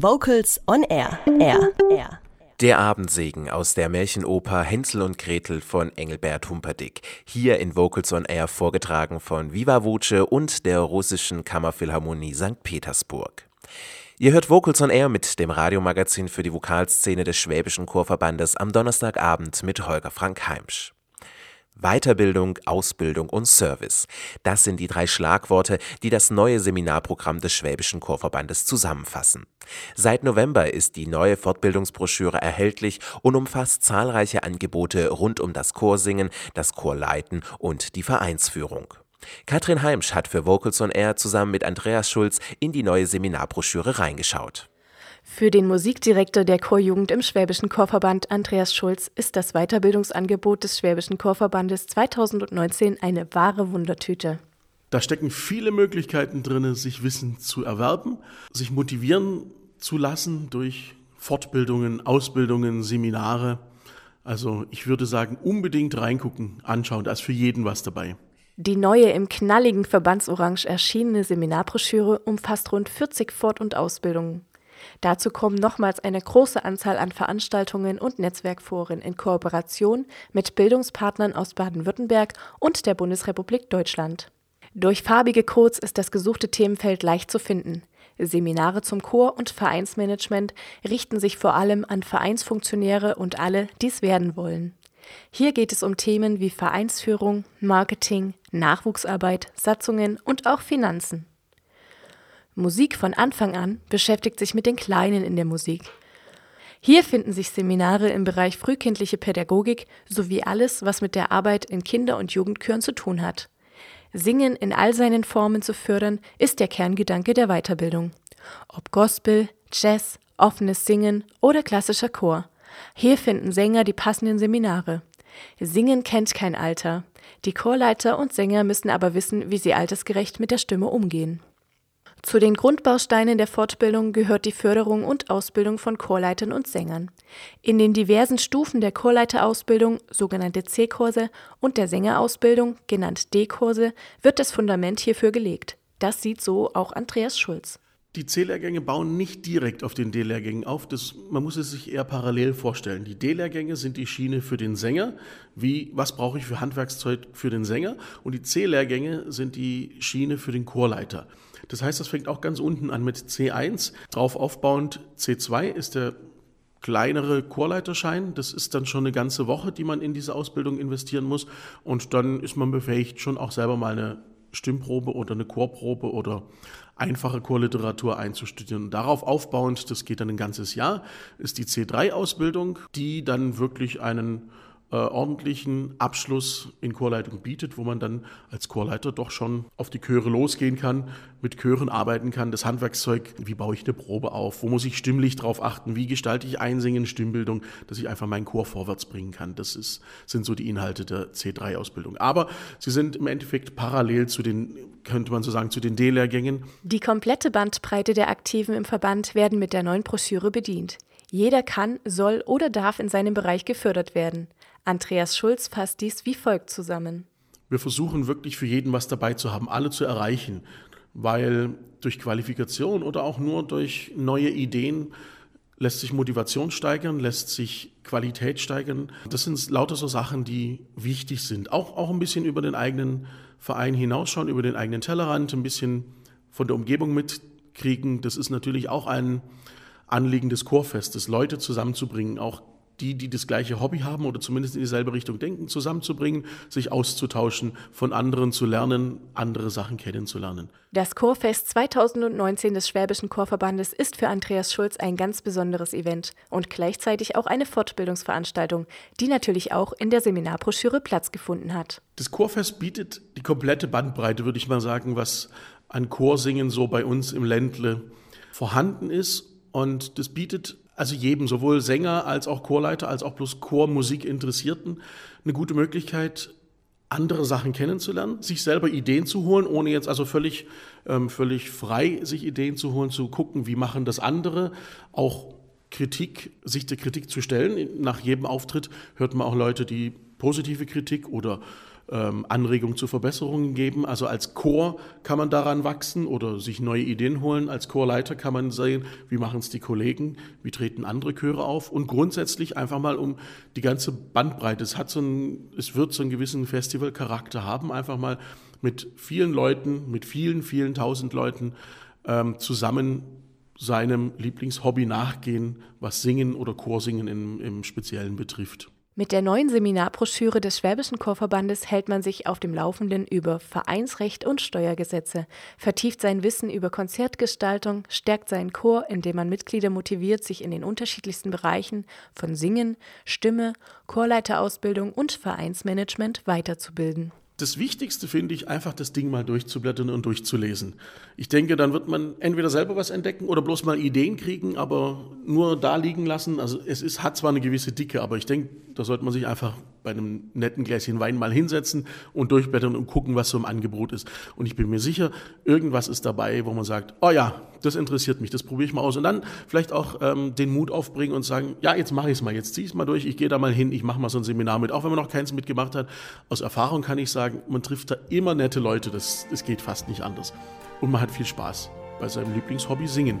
Vocals on Air. Air. Air. Der Abendsegen aus der Märchenoper Hänsel und Gretel von Engelbert Humperdinck. Hier in Vocals on Air vorgetragen von Viva Voce und der russischen Kammerphilharmonie St. Petersburg. Ihr hört Vocals on Air mit dem Radiomagazin für die Vokalszene des Schwäbischen Chorverbandes am Donnerstagabend mit Holger Frank Heimsch. Weiterbildung, Ausbildung und Service. Das sind die drei Schlagworte, die das neue Seminarprogramm des Schwäbischen Chorverbandes zusammenfassen. Seit November ist die neue Fortbildungsbroschüre erhältlich und umfasst zahlreiche Angebote rund um das Chorsingen, das Chorleiten und die Vereinsführung. Katrin Heimsch hat für Vocals on Air zusammen mit Andreas Schulz in die neue Seminarbroschüre reingeschaut. Für den Musikdirektor der Chorjugend im Schwäbischen Chorverband, Andreas Schulz, ist das Weiterbildungsangebot des Schwäbischen Chorverbandes 2019 eine wahre Wundertüte. Da stecken viele Möglichkeiten drin, sich Wissen zu erwerben, sich motivieren zu lassen durch Fortbildungen, Ausbildungen, Seminare. Also ich würde sagen, unbedingt reingucken, anschauen, da ist für jeden was dabei. Die neue im knalligen Verbandsorange erschienene Seminarbroschüre umfasst rund 40 Fort- und Ausbildungen. Dazu kommen nochmals eine große Anzahl an Veranstaltungen und Netzwerkforen in Kooperation mit Bildungspartnern aus Baden-Württemberg und der Bundesrepublik Deutschland. Durch farbige Codes ist das gesuchte Themenfeld leicht zu finden. Seminare zum Chor- und Vereinsmanagement richten sich vor allem an Vereinsfunktionäre und alle, die es werden wollen. Hier geht es um Themen wie Vereinsführung, Marketing, Nachwuchsarbeit, Satzungen und auch Finanzen. Musik von Anfang an beschäftigt sich mit den Kleinen in der Musik. Hier finden sich Seminare im Bereich frühkindliche Pädagogik sowie alles, was mit der Arbeit in Kinder- und Jugendchören zu tun hat. Singen in all seinen Formen zu fördern, ist der Kerngedanke der Weiterbildung. Ob Gospel, Jazz, offenes Singen oder klassischer Chor. Hier finden Sänger die passenden Seminare. Singen kennt kein Alter. Die Chorleiter und Sänger müssen aber wissen, wie sie altersgerecht mit der Stimme umgehen. Zu den Grundbausteinen der Fortbildung gehört die Förderung und Ausbildung von Chorleitern und Sängern. In den diversen Stufen der Chorleiterausbildung, sogenannte C-Kurse, und der Sängerausbildung, genannt D-Kurse, wird das Fundament hierfür gelegt. Das sieht so auch Andreas Schulz. Die C-Lehrgänge bauen nicht direkt auf den D-Lehrgängen auf. Das, man muss es sich eher parallel vorstellen. Die D-Lehrgänge sind die Schiene für den Sänger. Wie, was brauche ich für Handwerkszeug für den Sänger? Und die C-Lehrgänge sind die Schiene für den Chorleiter. Das heißt, das fängt auch ganz unten an mit C1. Drauf aufbauend C2 ist der kleinere Chorleiterschein. Das ist dann schon eine ganze Woche, die man in diese Ausbildung investieren muss. Und dann ist man befähigt, schon auch selber mal eine Stimmprobe oder eine Chorprobe oder einfache Chorliteratur einzustudieren. Darauf aufbauend, das geht dann ein ganzes Jahr, ist die C3-Ausbildung, die dann wirklich einen äh, ordentlichen Abschluss in Chorleitung bietet, wo man dann als Chorleiter doch schon auf die Chöre losgehen kann, mit Chören arbeiten kann, das Handwerkszeug, wie baue ich eine Probe auf, wo muss ich stimmlich drauf achten, wie gestalte ich Einsingen, Stimmbildung, dass ich einfach meinen Chor vorwärts bringen kann. Das ist, sind so die Inhalte der C3-Ausbildung. Aber sie sind im Endeffekt parallel zu den, könnte man so sagen, zu den D-Lehrgängen. Die komplette Bandbreite der Aktiven im Verband werden mit der neuen Broschüre bedient. Jeder kann, soll oder darf in seinem Bereich gefördert werden. Andreas Schulz fasst dies wie folgt zusammen. Wir versuchen wirklich für jeden was dabei zu haben, alle zu erreichen, weil durch Qualifikation oder auch nur durch neue Ideen lässt sich Motivation steigern, lässt sich Qualität steigern. Das sind lauter so Sachen, die wichtig sind. Auch, auch ein bisschen über den eigenen Verein hinausschauen, über den eigenen Tellerrand, ein bisschen von der Umgebung mitkriegen. Das ist natürlich auch ein Anliegen des Chorfestes, Leute zusammenzubringen, auch die, die das gleiche Hobby haben oder zumindest in dieselbe Richtung denken, zusammenzubringen, sich auszutauschen, von anderen zu lernen, andere Sachen kennenzulernen. Das Chorfest 2019 des Schwäbischen Chorverbandes ist für Andreas Schulz ein ganz besonderes Event und gleichzeitig auch eine Fortbildungsveranstaltung, die natürlich auch in der Seminarbroschüre Platz gefunden hat. Das Chorfest bietet die komplette Bandbreite, würde ich mal sagen, was an Chorsingen so bei uns im Ländle vorhanden ist. Und das bietet also jedem, sowohl Sänger als auch Chorleiter, als auch bloß Chormusik Interessierten, eine gute Möglichkeit, andere Sachen kennenzulernen, sich selber Ideen zu holen, ohne jetzt also völlig, ähm, völlig frei sich Ideen zu holen, zu gucken, wie machen das andere, auch Kritik, sich der Kritik zu stellen. Nach jedem Auftritt hört man auch Leute, die positive Kritik oder ähm, Anregungen zu Verbesserungen geben. Also als Chor kann man daran wachsen oder sich neue Ideen holen. Als Chorleiter kann man sehen, wie machen es die Kollegen, wie treten andere Chöre auf und grundsätzlich einfach mal um die ganze Bandbreite. Es hat so ein, es wird so einen gewissen Festivalcharakter haben, einfach mal mit vielen Leuten, mit vielen, vielen tausend Leuten ähm, zusammen seinem Lieblingshobby nachgehen, was Singen oder Chorsingen im, im Speziellen betrifft. Mit der neuen Seminarbroschüre des Schwäbischen Chorverbandes hält man sich auf dem Laufenden über Vereinsrecht und Steuergesetze, vertieft sein Wissen über Konzertgestaltung, stärkt seinen Chor, indem man Mitglieder motiviert, sich in den unterschiedlichsten Bereichen von Singen, Stimme, Chorleiterausbildung und Vereinsmanagement weiterzubilden das Wichtigste finde ich, einfach das Ding mal durchzublättern und durchzulesen. Ich denke, dann wird man entweder selber was entdecken oder bloß mal Ideen kriegen, aber nur da liegen lassen. Also es ist, hat zwar eine gewisse Dicke, aber ich denke, da sollte man sich einfach bei einem netten Gläschen Wein mal hinsetzen und durchblättern und gucken, was so im Angebot ist. Und ich bin mir sicher, irgendwas ist dabei, wo man sagt, oh ja, das interessiert mich, das probiere ich mal aus. Und dann vielleicht auch ähm, den Mut aufbringen und sagen, ja, jetzt mache ich es mal, jetzt ziehe ich es mal durch, ich gehe da mal hin, ich mache mal so ein Seminar mit. Auch wenn man noch keins mitgemacht hat, aus Erfahrung kann ich sagen, man trifft da immer nette Leute, das, das geht fast nicht anders. Und man hat viel Spaß bei seinem Lieblingshobby Singen.